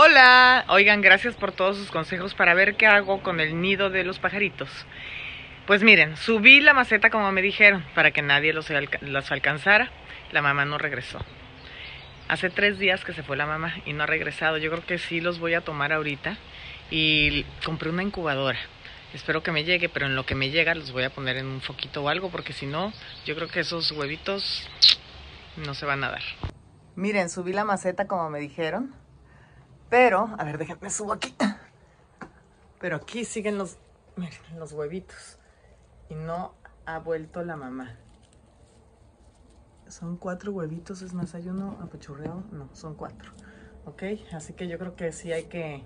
Hola, oigan, gracias por todos sus consejos para ver qué hago con el nido de los pajaritos. Pues miren, subí la maceta como me dijeron para que nadie los, los alcanzara. La mamá no regresó. Hace tres días que se fue la mamá y no ha regresado. Yo creo que sí los voy a tomar ahorita. Y compré una incubadora. Espero que me llegue, pero en lo que me llega los voy a poner en un foquito o algo, porque si no, yo creo que esos huevitos no se van a dar. Miren, subí la maceta como me dijeron. Pero, a ver, déjenme subo aquí. Pero aquí siguen los, los huevitos. Y no ha vuelto la mamá. Son cuatro huevitos, es más, hay uno apachurreado. No, son cuatro. ¿Ok? Así que yo creo que sí hay que,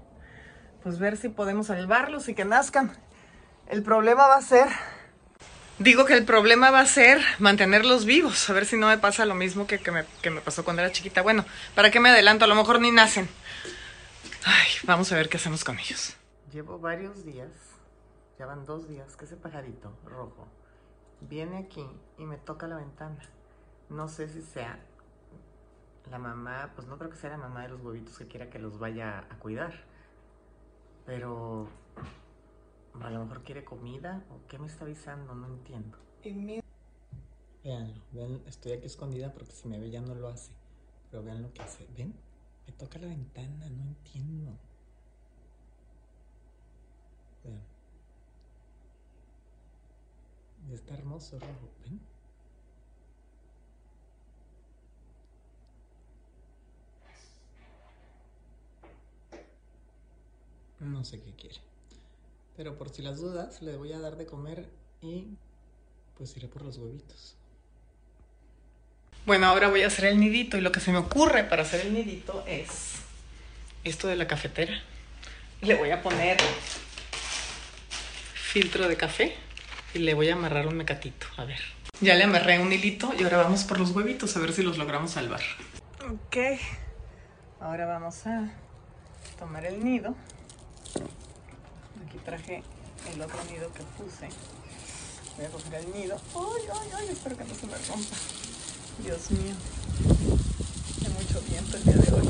pues, ver si podemos salvarlos y que nazcan. El problema va a ser... Digo que el problema va a ser mantenerlos vivos. A ver si no me pasa lo mismo que, que, me, que me pasó cuando era chiquita. Bueno, ¿para qué me adelanto? A lo mejor ni nacen. Ay, vamos a ver qué hacemos con ellos. Llevo varios días, ya van dos días, que ese pajarito rojo viene aquí y me toca la ventana. No sé si sea la mamá, pues no creo que sea la mamá de los huevitos que quiera que los vaya a cuidar. Pero a lo mejor quiere comida o qué me está avisando, no entiendo. Veanlo, vean, estoy aquí escondida porque si me ve ya no lo hace. Pero vean lo que hace. ¿Ven? Me toca la ventana, no entiendo. Vean. Y está hermoso rojo, ¿ven? No sé qué quiere. Pero por si las dudas, le voy a dar de comer y pues iré por los huevitos. Bueno, ahora voy a hacer el nidito y lo que se me ocurre para hacer el nidito es esto de la cafetera. Le voy a poner filtro de café y le voy a amarrar un mecatito. A ver. Ya le amarré un hilito y ahora vamos por los huevitos a ver si los logramos salvar. Ok. Ahora vamos a tomar el nido. Aquí traje el otro nido que puse. Voy a coger el nido. Ay, ay, ay, espero que no se me rompa. Dios mío. Hay mucho viento el día de hoy.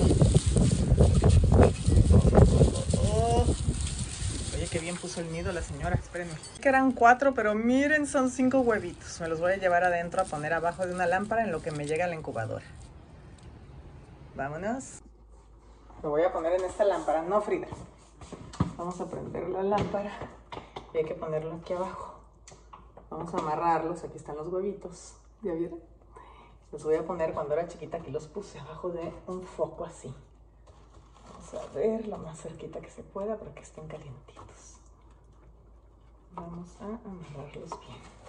Oh. Oye, qué bien puso el nido la señora. Espérenme. Que eran cuatro, pero miren, son cinco huevitos. Me los voy a llevar adentro a poner abajo de una lámpara en lo que me llega la incubadora. Vámonos. Lo voy a poner en esta lámpara. No, Frida. Vamos a prender la lámpara y hay que ponerlo aquí abajo. Vamos a amarrarlos. Aquí están los huevitos. ¿Ya vieron? Los voy a poner cuando era chiquita, aquí los puse abajo de un foco así. Vamos a ver lo más cerquita que se pueda para que estén calientitos. Vamos a amarrarlos bien.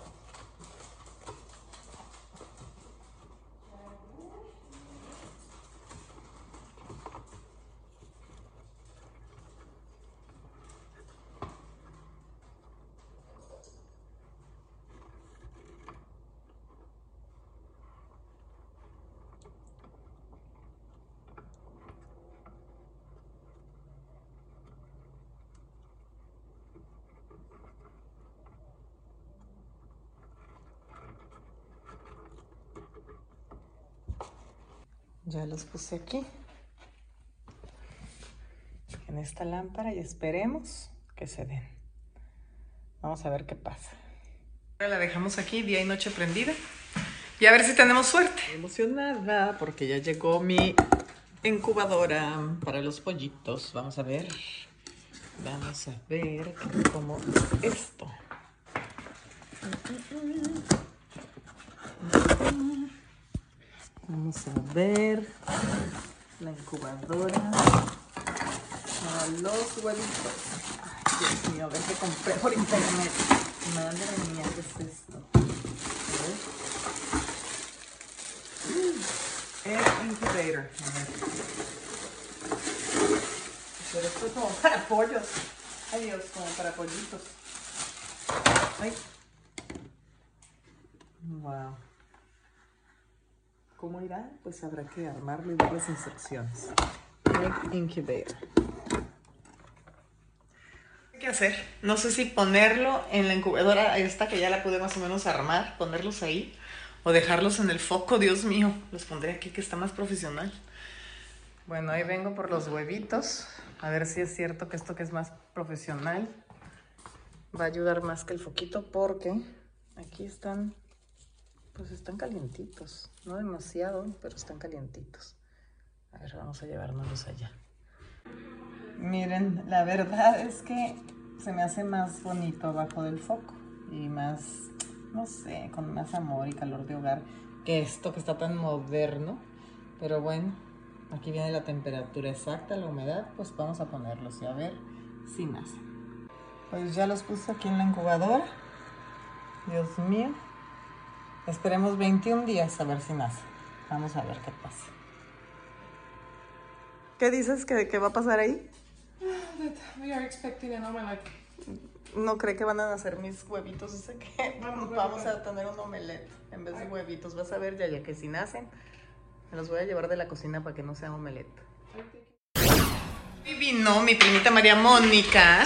Ya los puse aquí. En esta lámpara y esperemos que se den. Vamos a ver qué pasa. Ahora la dejamos aquí día y noche prendida. Y a ver si tenemos suerte. Emocionada porque ya llegó mi incubadora para los pollitos. Vamos a ver. Vamos a ver cómo es esto. Vamos a ver la incubadora para los huevitos. Ay, Dios mío, a ver qué compré por internet. Madre mía, ¿qué es esto? A ver. Egg incubator. A ver. Pero esto es como para pollos. Ay Dios, como para pollitos. Ay. Wow. ¿Cómo irá? Pues habrá que armarlo y ver las instrucciones. Egg incubator. ¿Qué hacer? No sé si ponerlo en la incubadora esta que ya la pude más o menos armar, ponerlos ahí o dejarlos en el foco, Dios mío. Los pondré aquí que está más profesional. Bueno, ahí vengo por los huevitos. A ver si es cierto que esto que es más profesional va a ayudar más que el foquito porque aquí están, pues están calientitos. No demasiado, pero están calientitos. A ver, vamos a llevárnoslos allá. Miren, la verdad es que se me hace más bonito abajo del foco y más, no sé, con más amor y calor de hogar que esto que está tan moderno. Pero bueno, aquí viene la temperatura exacta, la humedad, pues vamos a ponerlos y a ver si nacen. Pues ya los puse aquí en la incubadora. Dios mío. Esperemos 21 días a ver si nacen. Vamos a ver qué pasa. ¿Qué dices que, que va a pasar ahí? We are expecting an omelette. No cree que van a nacer mis huevitos, o sea que vamos a tener un omelette en vez de huevitos. Vas a ver, ya, ya que si nacen, me los voy a llevar de la cocina para que no sea omelette. Vino mi primita María Mónica,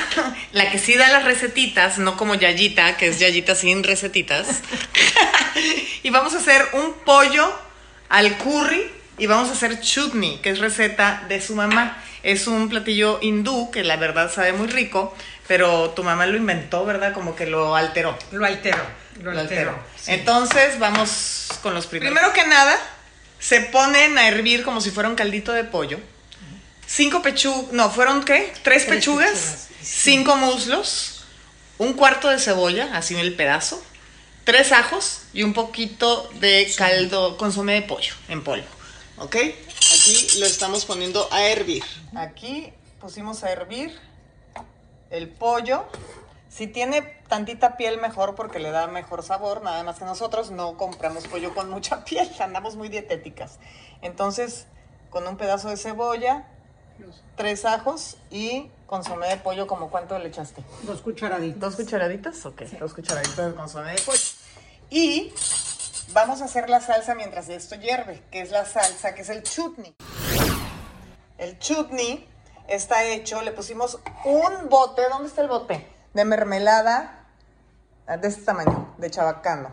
la que sí da las recetitas, no como Yayita, que es Yayita sin recetitas. y vamos a hacer un pollo al curry y vamos a hacer chutney, que es receta de su mamá. Es un platillo hindú que la verdad sabe muy rico, pero tu mamá lo inventó, ¿verdad? Como que lo alteró. Lo alteró. Lo, Lo alteró. Entonces vamos con los primeros. Primero que nada, se ponen a hervir como si fuera un caldito de pollo. Cinco pechugas, no, ¿fueron qué? Tres, Tres pechugas, cinco muslos, un cuarto de cebolla, así en el pedazo, tres ajos y un poquito de caldo, consomé de pollo en polvo. ¿Ok? Aquí lo estamos poniendo a hervir. Aquí pusimos a hervir el pollo. Si tiene tantita piel mejor porque le da mejor sabor, nada más que nosotros no compramos pollo con mucha piel, andamos muy dietéticas. Entonces, con un pedazo de cebolla, tres ajos y consomé de pollo, como cuánto le echaste? Dos cucharaditas. ¿Dos cucharaditas? Ok, dos cucharaditas de consomé de pollo. Y vamos a hacer la salsa mientras esto hierve, que es la salsa, que es el chutney. El chutney está hecho, le pusimos un bote, ¿dónde está el bote? De mermelada ah, de este tamaño, de chabacano.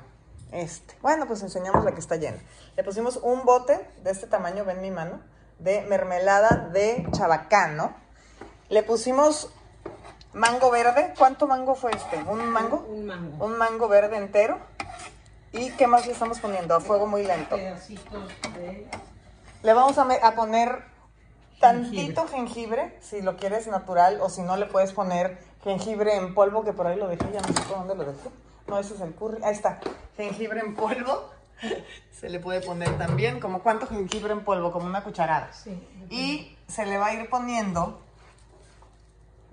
Este. Bueno, pues enseñamos la que está llena. Le pusimos un bote de este tamaño, ven mi mano, de mermelada de chabacano. Le pusimos mango verde. ¿Cuánto mango fue este? ¿Un mango? Un mango. Un mango verde entero. ¿Y qué más le estamos poniendo? A fuego muy lento. Pedacitos de... Le vamos a poner tantito jengibre, si lo quieres natural, o si no le puedes poner jengibre en polvo, que por ahí lo dejé, ya no sé por dónde lo dejé. No, ese es el curry. Ahí está. Jengibre en polvo. Se le puede poner también, como cuánto jengibre en polvo, como una cucharada. Sí. Y se le va a ir poniendo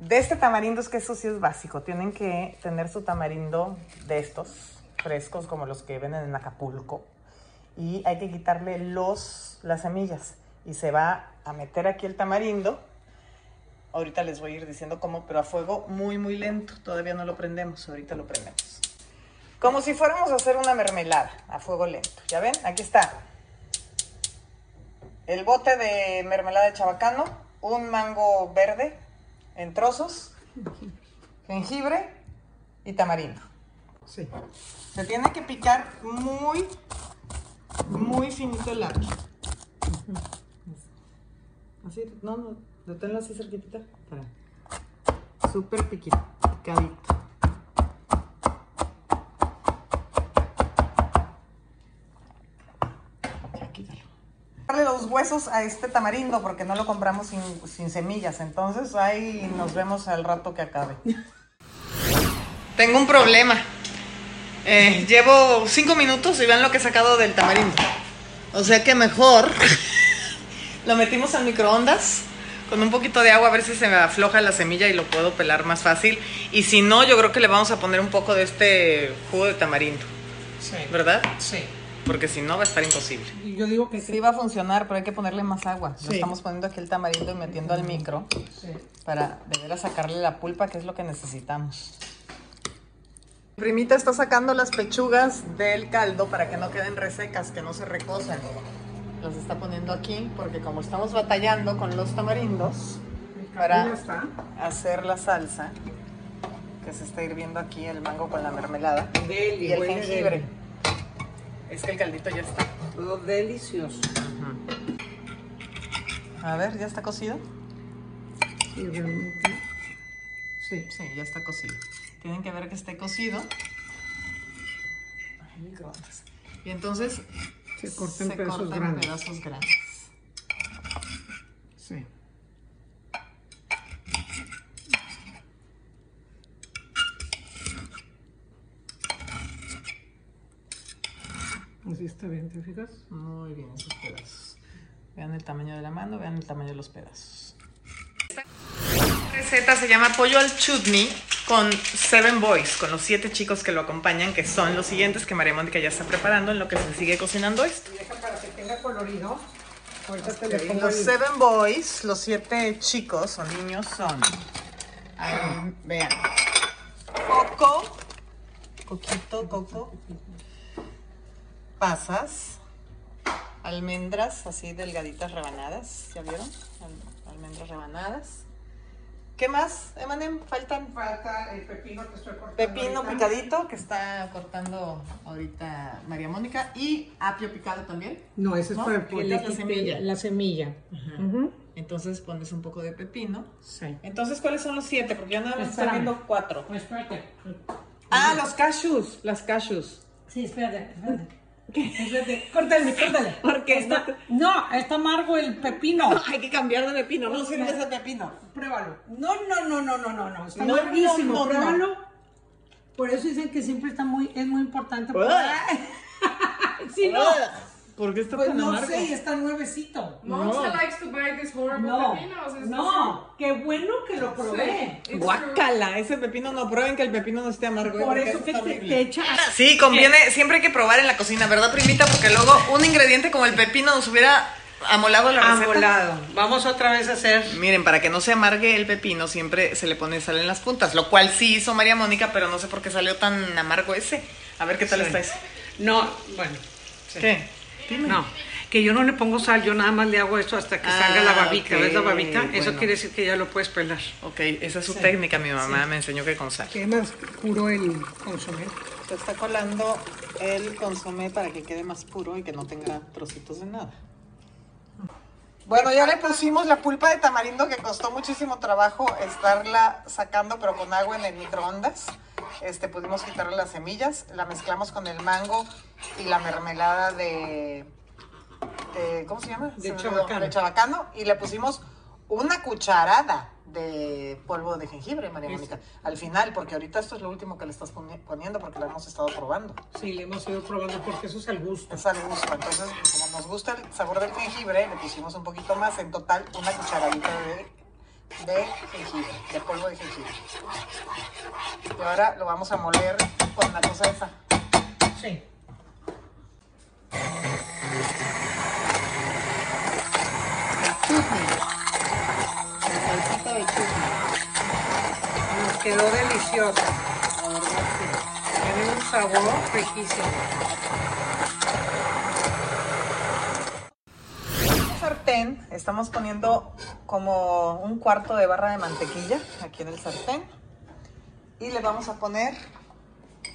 de este tamarindo, es que eso sí es básico. Tienen que tener su tamarindo de estos, frescos, como los que venden en Acapulco. Y hay que quitarle los, las semillas. Y se va a meter aquí el tamarindo. Ahorita les voy a ir diciendo cómo, pero a fuego muy, muy lento. Todavía no lo prendemos, ahorita lo prendemos. Como si fuéramos a hacer una mermelada a fuego lento. ¿Ya ven? Aquí está el bote de mermelada de chabacano, un mango verde en trozos, jengibre y tamarindo. Sí. Se tiene que picar muy, muy finito el labio. Así, no, no, deténlo así cerquitita. Para. Súper picadito. Ya, quítalo. Darle los huesos a este tamarindo porque no lo compramos sin, sin semillas. Entonces ahí nos vemos al rato que acabe. Tengo un problema. Eh, llevo cinco minutos y vean lo que he sacado del tamarindo. O sea que mejor lo metimos al microondas con un poquito de agua a ver si se me afloja la semilla y lo puedo pelar más fácil. Y si no, yo creo que le vamos a poner un poco de este jugo de tamarindo, Sí. ¿verdad? Sí. Porque si no va a estar imposible. Y yo digo que Sí va a funcionar, pero hay que ponerle más agua. Lo estamos poniendo aquí el tamarindo y metiendo al micro Sí. para de veras sacarle la pulpa, que es lo que necesitamos. Mi primita está sacando las pechugas del caldo para que no queden resecas, que no se recosan. Las está poniendo aquí porque como estamos batallando con los tamarindos para está. hacer la salsa, que se está hirviendo aquí el mango con la mermelada Deli, y el jengibre. deli. Es que el caldito ya está. Todo delicioso. A ver, ¿ya está cocido? Y realmente. Sí. Sí, ya está cocido. Tienen que ver que esté cocido. Ay, microondas. Y entonces Se corta en se grandes. pedazos grandes. Sí. Así está bien, ¿te fijas? Muy bien esos pedazos. Vean el tamaño de la mano, vean el tamaño de los pedazos. Esta receta se llama pollo al chutney con Seven Boys, con los siete chicos que lo acompañan, que son los siguientes que María Mónica ya está preparando en lo que se sigue cocinando esto. Deja para que tenga colorido. Ahorita te le Ok, pongo Los el- Seven Boys, los siete chicos o niños son. ah, vean. Coco. Coquito, coco. Pasas. Almendras así delgaditas rebanadas. ¿Ya vieron? Al- almendras rebanadas. ¿Qué más, Emanem? Faltan Falta el pepino que estoy cortando. pepino ahorita. picadito que está cortando ahorita María Mónica y apio picado también. No, ese es ¿No? para el pollo. La semilla. La semilla. Entonces pones un poco de pepino. Sí. Entonces, ¿cuáles son los siete? Porque yo nada más estoy viendo cuatro. Pues espérate. Ah, los cashews. Las cashews. Sí, espérate, espérate. Córtale, córtale. ¿Por qué? Está, no, está amargo el pepino. Hay que cambiar de pepino. No sirve ese pepino. Pruébalo. No, no, no, no, no, no, no. Está No, Pruébalo. Por eso dicen que siempre está muy, es muy importante. Sí, no. ¿Por qué está Pues tan no amargo? sé, y está nuevecito. Monster likes to buy these horrible No, pepinos. is no, qué bueno que lo probé. true? Guácala, ese pepino no prueben que el pepino no esté amargo. ¿eh? Por porque eso que te, te echa. Sí, conviene, siempre hay que probar en la cocina, ¿verdad, primita? Porque luego un ingrediente como el pepino nos hubiera amolado la receta. Amolado. Vamos otra vez a hacer. Miren, para que no se amargue el pepino, siempre se le pone sal en las puntas, lo cual sí hizo María Mónica, pero no sé por qué salió tan amargo ese. A ver qué tal Sí. está ese. No, bueno. sí. ¿Qué? No, que yo no le pongo sal, yo nada más le hago esto hasta que Ah, salga la babita. ok, ¿Ves la babita? Eso quiere decir que ya lo puedes pelar. Ok, esa es su técnica, mi mamá me enseñó que con sal. Que más puro el consomé. Se está colando el consomé para que quede más puro y que no tenga trocitos de nada. Bueno, ya le pusimos la pulpa de tamarindo que costó muchísimo trabajo estarla sacando, pero con agua en el microondas. Este, pudimos quitarle las semillas, la mezclamos con el mango y la mermelada de, de- ¿cómo se llama? De Se chabacano. De chabacano y le pusimos una cucharada de polvo de jengibre, María Mónica, al final, porque ahorita esto es lo último que le estás poni- poniendo porque lo hemos estado probando. Sí, le hemos ido probando porque eso es al gusto. Es al gusto. Entonces, como nos gusta el sabor del jengibre, le pusimos un poquito más. En total, una cucharadita de, de jengibre, de polvo de jengibre. Y ahora lo vamos a moler con la cosa esa. Sí. La salsita del chutney. Nos quedó delicioso. La verdad, sí. Tiene un sabor riquísimo. En sartén estamos poniendo como un cuarto de barra de mantequilla aquí en el sartén. Y le vamos a poner...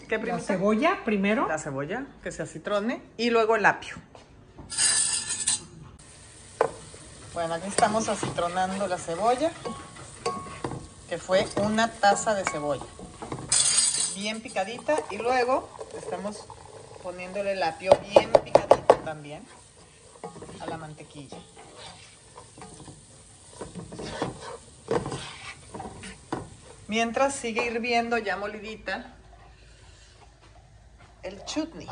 ¿Qué La cebolla primero. la cebolla, que se acitrone, y luego el apio. Bueno, aquí estamos acitronando la cebolla, que fue una taza de cebolla. Bien picadita, y luego estamos poniéndole el apio bien picadito también a la mantequilla. Mientras sigue hirviendo ya molidita el chutney.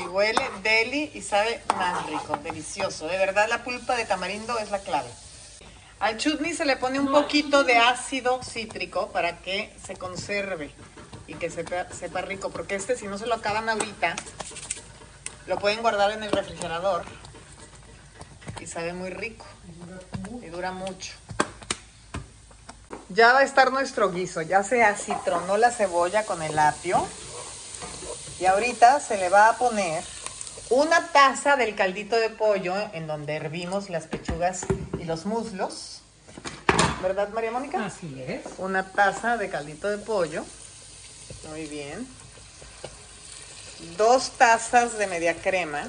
Y huele deli y sabe más rico, delicioso. De verdad la pulpa de tamarindo es la clave. Al chutney se le pone un poquito de ácido cítrico para que se conserve y que sepa, sepa rico. Porque este si no se lo acaban ahorita, lo pueden guardar en el refrigerador y sabe muy rico y dura mucho. Ya va a estar nuestro guiso, ya se acitronó la cebolla con el apio. Y ahorita se le va a poner una taza del caldito de pollo en donde hervimos las pechugas y los muslos. ¿Verdad, María Mónica? Así es. Una taza de caldito de pollo. Muy bien. Dos tazas de media crema.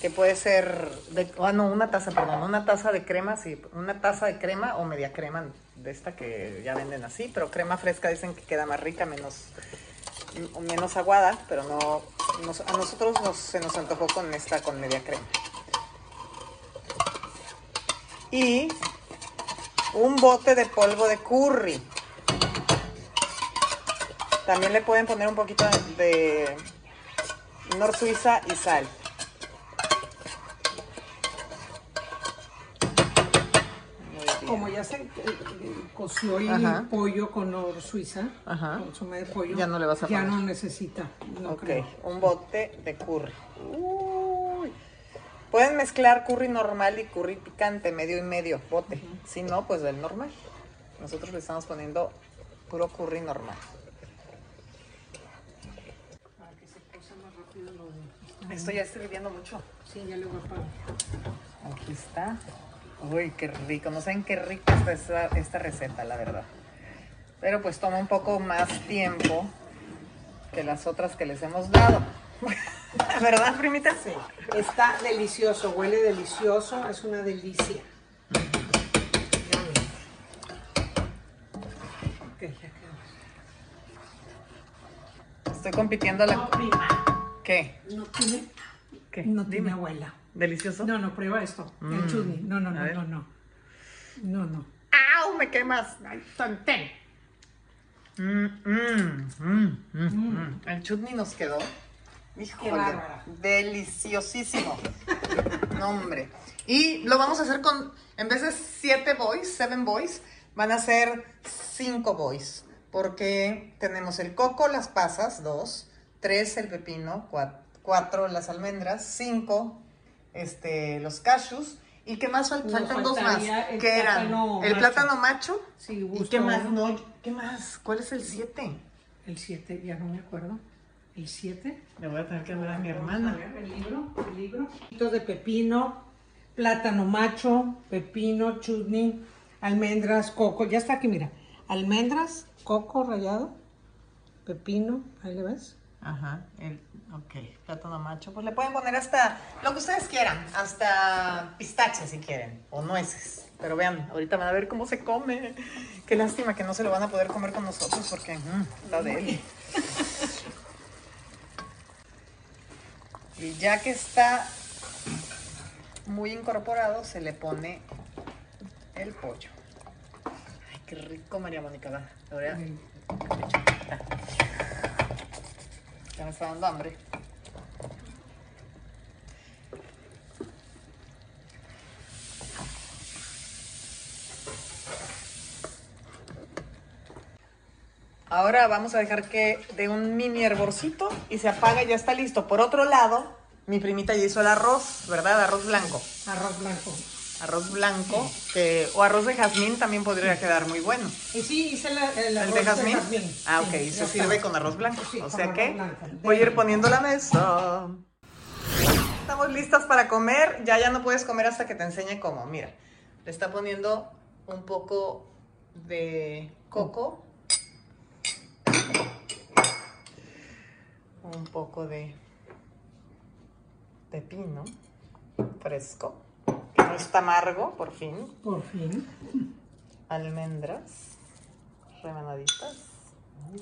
que puede ser, de, ah, no, una taza, perdón, una taza de crema, sí, una taza de crema o media crema de esta que ya venden así, pero crema fresca dicen que queda más rica, menos, menos aguada, pero no, nos- a nosotros nos- se nos antojó con esta, con media crema. Y un bote de polvo de curry. También le pueden poner un poquito de, Nor Suiza y sal. Como ya se eh, coció el Ajá. pollo con or suiza, Ajá. consomé de pollo, Ya no le vas a Ya poner. no necesita. No ok, creo. un bote de curry. Pueden mezclar curry normal y curry picante, medio y medio, bote. Si no, pues del normal. Nosotros le estamos poniendo puro curry normal. Para que se cosa más rápido lo de... Esto ya estoy viviendo mucho. Sí, ya le voy a pagar. Aquí está. Uy, qué rico. No saben qué rica está esta, esta receta, la verdad. Pero pues toma un poco más tiempo que las otras que les hemos dado. ¿Verdad, primita? Sí. Está delicioso, huele delicioso, es una delicia. Ok, ya quedó. Estoy compitiendo la... No, prima, ¿Qué? no tiene, ¿Qué? no tiene Dime. abuela. ¿Delicioso? No, no, prueba esto. Mm. El chutney. No, no, no, no, no. No, no. ¡Au! ¡Me quemas! Ay. Mm, mm, mm, mm, mm. El chutney nos quedó. Híjole, deliciosísimo. no, hombre. Y lo vamos a hacer con, en vez de siete boys, seven boys, van a ser cinco boys. Porque tenemos el coco, las pasas, dos, tres el pepino, cua- cuatro las almendras, cinco este, los cashews. ¿Y qué más fal- faltan dos más? ¿Qué eran? plátano El macho. plátano macho. Sí, ¿Y gusto, qué más? ¿qué más? ¿Cuál es el 7? El 7, ya no me acuerdo. El 7. Le voy a tener que hablar a mi A hermana. ver, el libro, el libro. De pepino, plátano macho, pepino, chutney, almendras, coco. Ya está aquí, mira. Almendras, coco rallado, pepino, ahí le ves. Ajá, el, ok, plátano macho. Pues le pueden poner hasta lo que ustedes quieran, hasta pistaches si quieren, o nueces. Pero vean, ahorita van a ver cómo se come. Qué lástima que no se lo van a poder comer con nosotros porque mm, está de Y ya que está muy incorporado, se le pone el pollo. Ay, qué rico, María Mónica. va. Ahora, ya me está dando hambre. Ahora vamos a dejar que dé un mini hervorcito y se apaga y ya está listo. Por otro lado, mi primita ya hizo el arroz, ¿verdad? Arroz blanco. Arroz blanco. Arroz blanco, que, o arroz de jazmín también podría quedar muy bueno. Y sí, hice la, el ¿El arroz de jazmín? Ah, ok, y se sirve está. con arroz blanco. O sea arroz que voy a ir poniendo la mesa. Estamos listas para comer. Ya, ya no puedes comer hasta que te enseñe cómo. Mira, le está poniendo un poco de coco. Un poco de pepino fresco. Que no está amargo, por fin Por fin, almendras rebanaditas.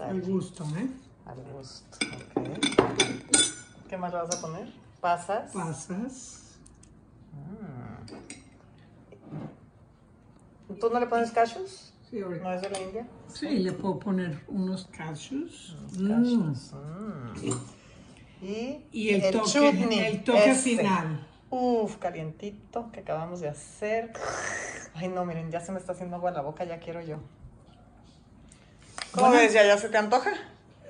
al gusto, ¿eh? al gusto. ok. ¿Qué más vas a poner? Pasas. Pasas. ¿Tú no le pones cashews? Sí, ahorita. ¿No es de la India? Sí, le puedo poner unos cashews. Mm. Cashews. mm. Y, Y el, toque, chutney, el toque ese. final. Uf, calientito que acabamos de hacer. Ay, no, miren, ya se me está haciendo agua en la boca, ya quiero yo. ¿Cómo Bueno. ves? ¿Ya, ¿Ya se te antoja?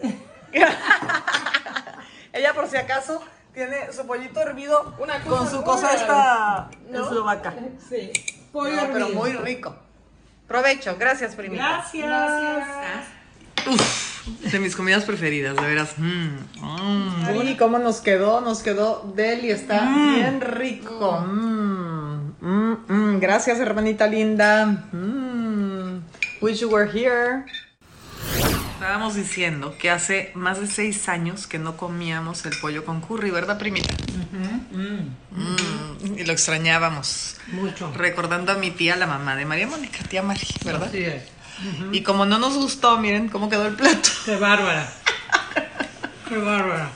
Ella, por si acaso, tiene su pollito hervido Una con su cosa esta ¿No? eslovaca. Sí. Pollo No, pero muy rico. Provecho, gracias, primita. Gracias. De mis comidas preferidas, de veras. Y cómo nos quedó, nos quedó deli, está bien rico. Mm, mm, mm. Gracias, hermanita linda. Mm. Wish you were here. Estábamos diciendo que hace más de seis años que no comíamos el pollo con curry, ¿verdad, primita? Mm, y lo extrañábamos. Mucho. Recordando a mi tía, la mamá de María Mónica, tía Mari, ¿verdad? Así es. Y como no nos gustó, miren cómo quedó el plato. Qué bárbara. Qué bárbara.